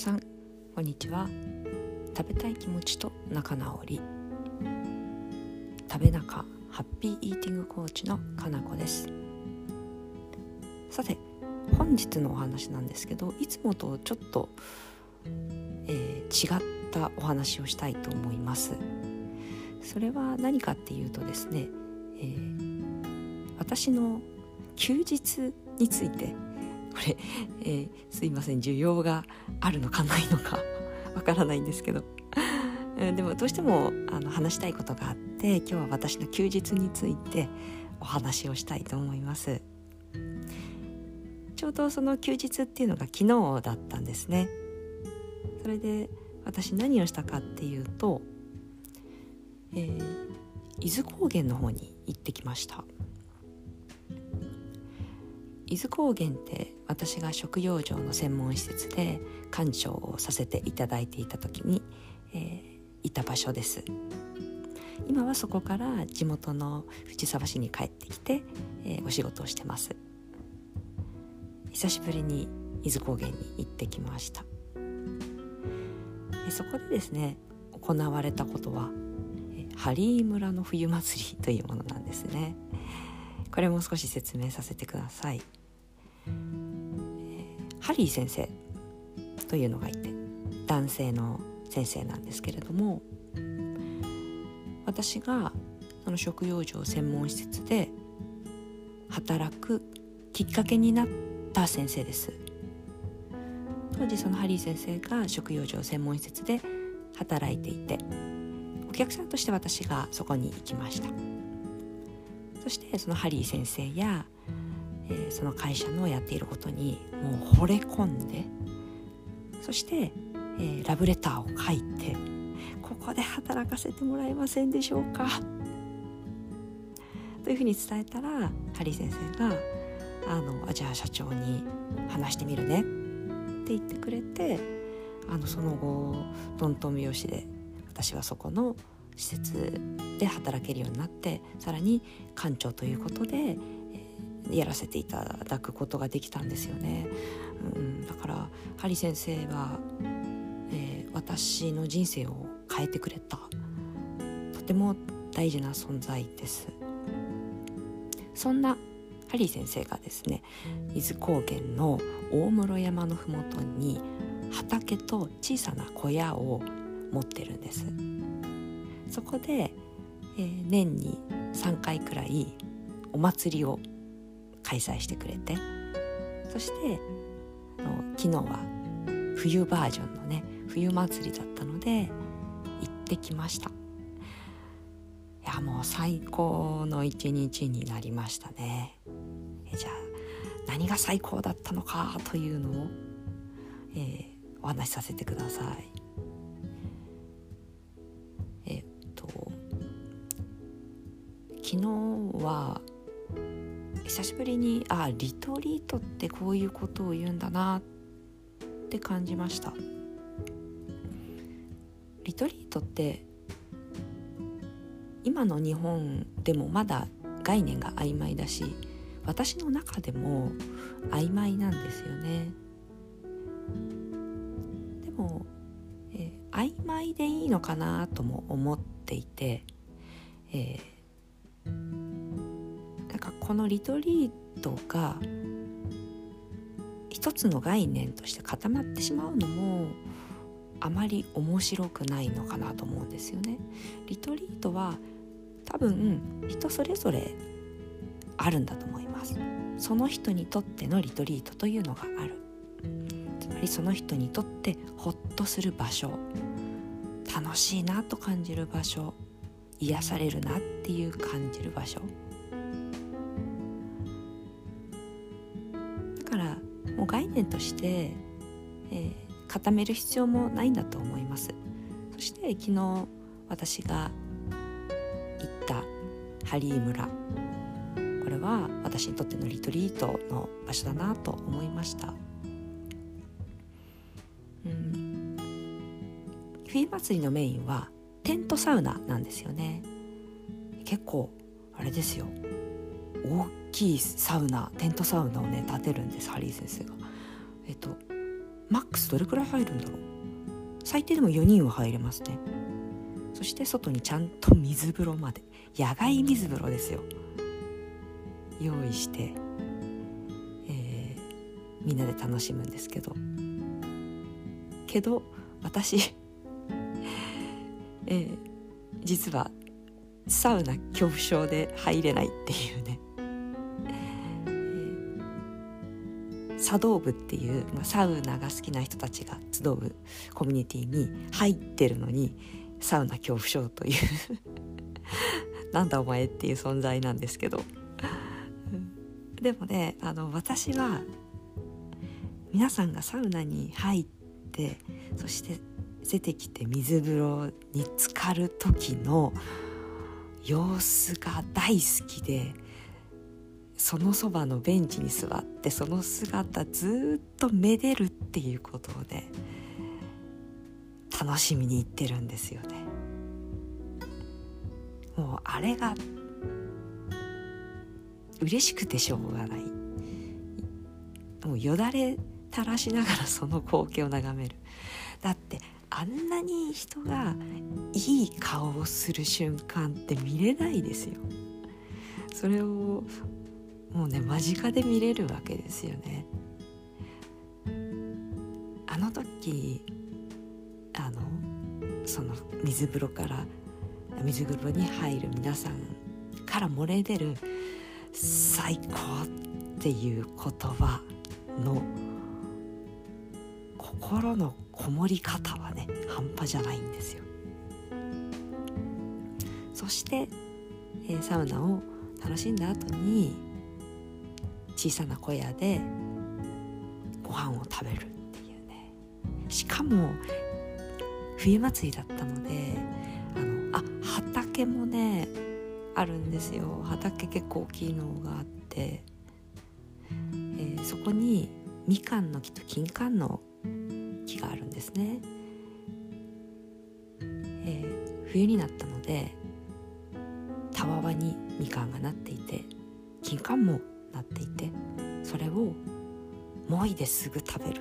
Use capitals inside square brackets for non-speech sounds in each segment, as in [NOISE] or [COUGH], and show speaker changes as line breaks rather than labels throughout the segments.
さんこんにちは。食べたい気持ちと仲直り。食べ仲ハッピーイーティングコーチのかなこです。さて本日のお話なんですけどいつもとちょっと、えー、違ったお話をしたいと思います。それは何かっていうとですね、えー、私の休日についてこれ、えー、すいません需要があるのかないのか [LAUGHS] わからないんですけど。でもどうしてもあの話したいことがあって今日は私の休日についてお話をしたいと思います。ちょうどその休日っていうのが昨日だったんですね。それで私何をしたかっていうと、えー、伊豆高原の方に行ってきました。伊豆高原って私が食用場の専門施設で館長をさせていただいていた時に、えー、いた場所です。今はそこから地元の藤沢市に帰ってきて、えー、お仕事をしてます。久しぶりに伊豆高原に行ってきました。そこでですね行われたことはハリー村の冬祭りというものなんですね。これも少し説明させてください。ハリー先生というのがいて男性の先生なんですけれども私がその食用場専門施設で働くきっかけになった先生です。当時そのハリー先生が食用場専門施設で働いていてお客さんとして私がそこに行きました。そしてそのハリー先生やえー、その会社のやっていることにもう惚れ込んでそして、えー、ラブレターを書いてここで働かせてもらえませんでしょうか？というふうに伝えたらハリー先生があのじゃあ社長に話してみるね。って言ってくれてあのその後トントン拍子で私はそこの施設で働けるようになってさらに館長ということでやらせていただくことができたんですよね。うん、だからハリ先生は、えー、私の人生を変えてくれたとても大事な存在です。そんなハリー先生がですね伊豆高原の大室山の麓に畑と小さな小屋を持ってるんですそこで、えー、年に3回くらいお祭りを開催してくれて。そして昨日は冬バージョンのね冬祭りだったので行ってきました。いやもう最高の一日になりましたね。えじゃあ何が最高だったのかというのを、えー、お話しさせてください。えっと昨日は久しぶりにあリトリートってこういうことを言うんだなって感じました。リトリートって今の日本でもまだ概念が曖昧だし私の中でも曖昧なんですよね。でも、えー、曖昧でいいのかなとも思っていて、えーこのリトリートが一つの概念として固まってしまうのもあまり面白くないのかなと思うんですよね。リトリートは多分人それぞれあるんだと思います。その人にとってのリトリートというのがある。つまりその人にとってホッとする場所楽しいなと感じる場所癒されるなっていう感じる場所概念として、えー、固める必要もないんだと思います。そして昨日私が行ったハリー村。これは私にとってのリトリートの場所だなと思いました。うん。冬祭りのメインはテントサウナなんですよね。結構あれですよ。大きいサウナテントサウナをね建てるんですハリー先生が。えっとマックスどれくらい入るんだろう？最低でも4人は入れますね。そして外にちゃんと水風呂まで。野外水風呂ですよ。用意して、えー、みんなで楽しむんですけど。けど私 [LAUGHS] えー、実はサウナ恐怖症で入れないっていうね、茶道部っていう、まあ、サウナが好きな人たちが集うコミュニティに入ってるのにサウナ恐怖症という [LAUGHS] なんだお前っていう存在なんですけど。でもねあの私は皆さんがサウナに入ってそして出てきて水風呂に浸かる時の様子が大好きでそのそばのベンチに座ってその姿ずっとめでるっていうことをね楽しみに行ってるんですよね。もうあれが嬉しくてしょうがない。もうよだれ垂らしながらその光景を眺める。だってあんなに人がいい顔をする瞬間って見れないですよ。それをもうね間近で見れるわけですよね。あの時あのその水風呂から水風呂に入る皆さんから漏れ出る「最高」っていう言葉の心のこもり方はね半端じゃないんですよ。そして、えー、サウナを楽しんだ後に小さな小屋でご飯を食べるっていうね。しかも冬祭りだったのであのあ畑もねあるんですよ。畑結構大きいのがあって、えー、そこにみかんの木と金柑の木があるんですね、えー、冬になったのでたわわにみかんがなっていて金柑もなっていてそれをもいですぐ食べる。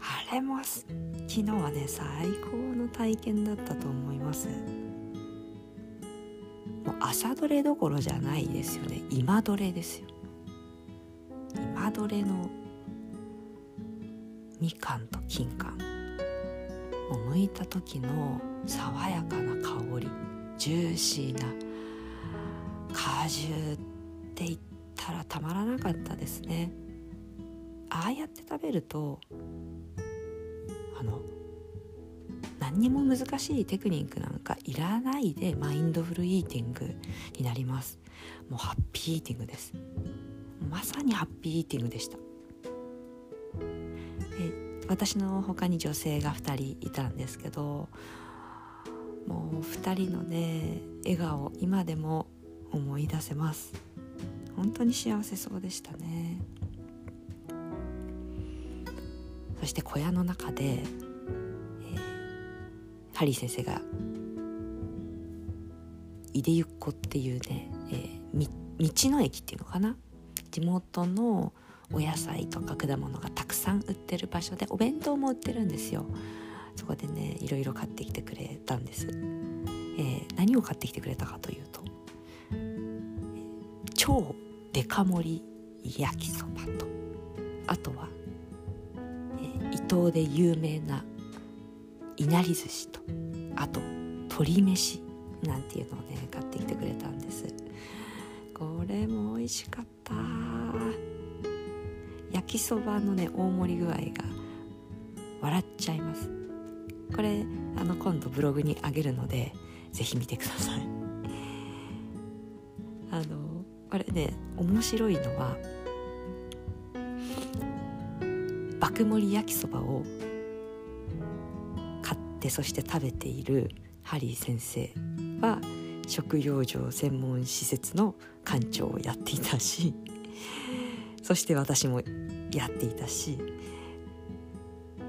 あれも昨日はね最高の体験だったと思います。もう朝どれどころじゃないですよね。今どれですよ。今どれのみかんと金柑。もう剥いた時の爽やかな香り。ジューシーな果汁って言ったらたまらなかったですね。ああやって食べるとあの何にも難しいテクニックなんかいらないでマインドフルイーティングになります。もうハッピーイーティングです。まさにハッピーイーティングでした。私の他に女性が2人いたんですけどもう2人のね笑顔今でも思い出せます。本当に幸せそうでしたね。そして小屋の中で、えー、ハリー先生がいでゆっこっていうね、えー、道の駅っていうのかな？地元のお野菜とか果物がたくさん売ってる場所でお弁当も売ってるんですよ。そこでねいろいろ買ってきてくれたんです、えー、何を買ってきてくれたかというと超デカ盛り焼きそばとあとは、えー、伊東で有名ないなり寿司とあと鶏飯なんていうのをね買ってきてくれたんです。これも美味しかった。焼きそばのね大盛り具合が笑っちゃいます。これあの今度ブログにあげるのでぜひ見てください。ね面白いのは爆盛り焼きそばを買ってそして食べているハリー先生は食用場専門施設の館長をやっていたしそして私もやっていたし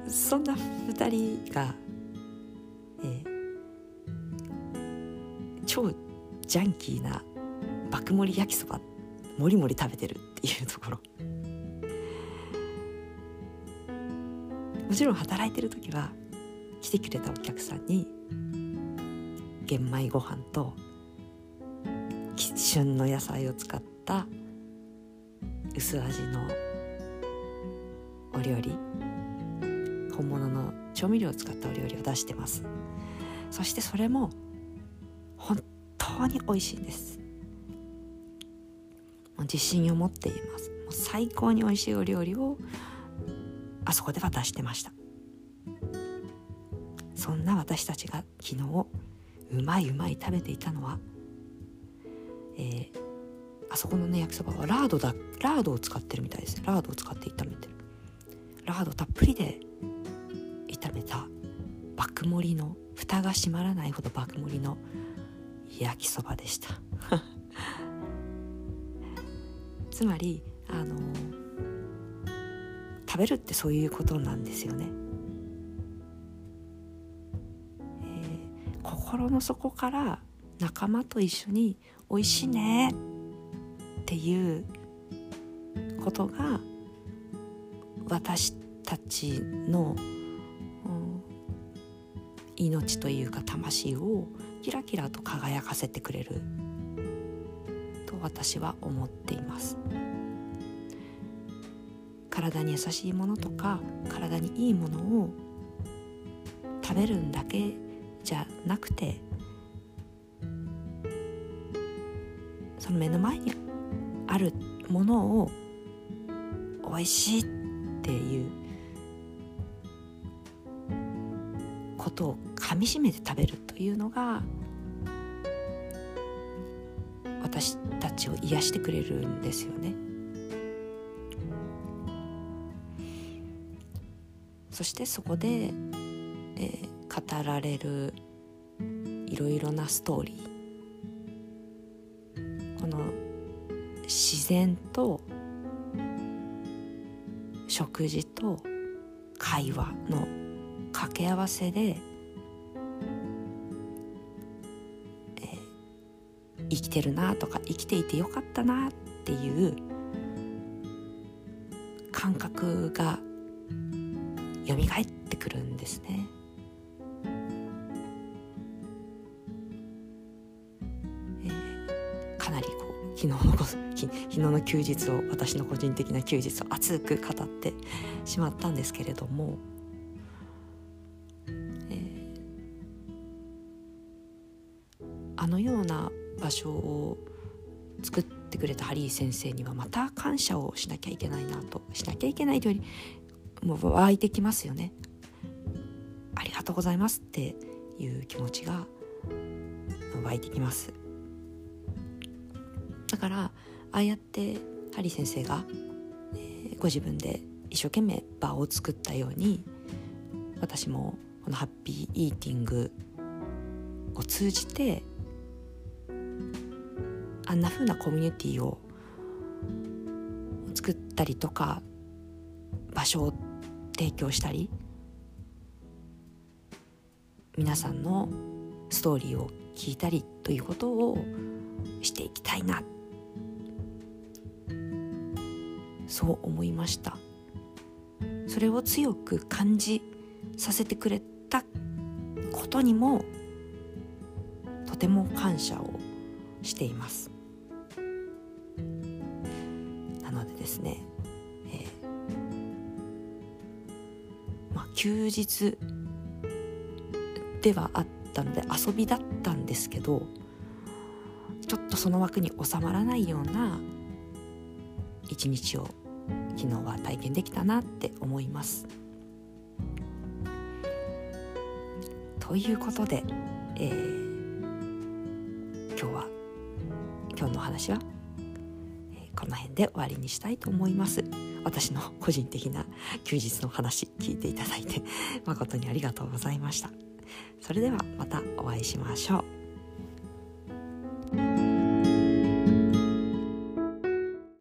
そんな2人が、えー、超ジャンキーな爆盛り焼きそばってもりもり食べてるっていうところ。もちろん働いてる時は来てくれたお客さんに玄米ご飯と旬の野菜を使った薄味のお料理。本物の調味料を使ったお料理を出してます。そしてそれも本当に美味しいんです。自信を持っています。もう最高に美味しいお料理をあそこでは出してました。そんな私たちが昨日うまいうまい食べていたのは、えー、あそこのね焼きそばはラードだラードを使ってるみたいですね。ラードを使って炒めてる。ラードたっぷりで炒めた爆盛りの蓋が閉まらないほど爆盛りの焼きそばでした。つまりあの食べるってそういうことなんですよね、えー、心の底から仲間と一緒に「おいしいね」っていうことが私たちの、うん、命というか魂をキラキラと輝かせてくれる私は思っています。体に優しいものとか体にいいものを食べるんだけじゃなくてその目の前にあるものを美味しいっていうことをかみしめて食べるというのが私ちを癒してくれるんですよね。そしてそこで、えー、語られるいろいろなストーリーこの自然と食事と会話の掛け合わせで生きてるなとか生きていてよかったなっていう感覚が蘇ってくるんですね。えー、かなりこう昨日の昨日の休日を私の個人的な休日を熱く語ってしまったんですけれども、あのような場所を作ってくれたハリー先生にはまた感謝をしなきゃいけないなとしなきゃいけないというよりもう湧いてきますよね。ありがとうございますっていう気持ちが湧いてきます。だからああやってハリー先生が、えー、ご自分で一生懸命場を作ったように私もこのハッピーイーティングを通じてあんな風なコミュニティを作ったりとか場所を提供したり皆さんのストーリーを聞いたりということをしていきたいな。そう思いました。それを強く感じさせてくれたことにもとても感謝をしています。ですね、えー、まあ、休日ではあったので遊びだったんですけどちょっとその枠に収まらないような一日を昨日は体験できたなって思います。ということで、えー、今日は今日のお話はこの辺で終わりにしたいと思います。私の個人的な休日の話聞いていただいて誠にありがとうございました。それではまたお会いしましょう。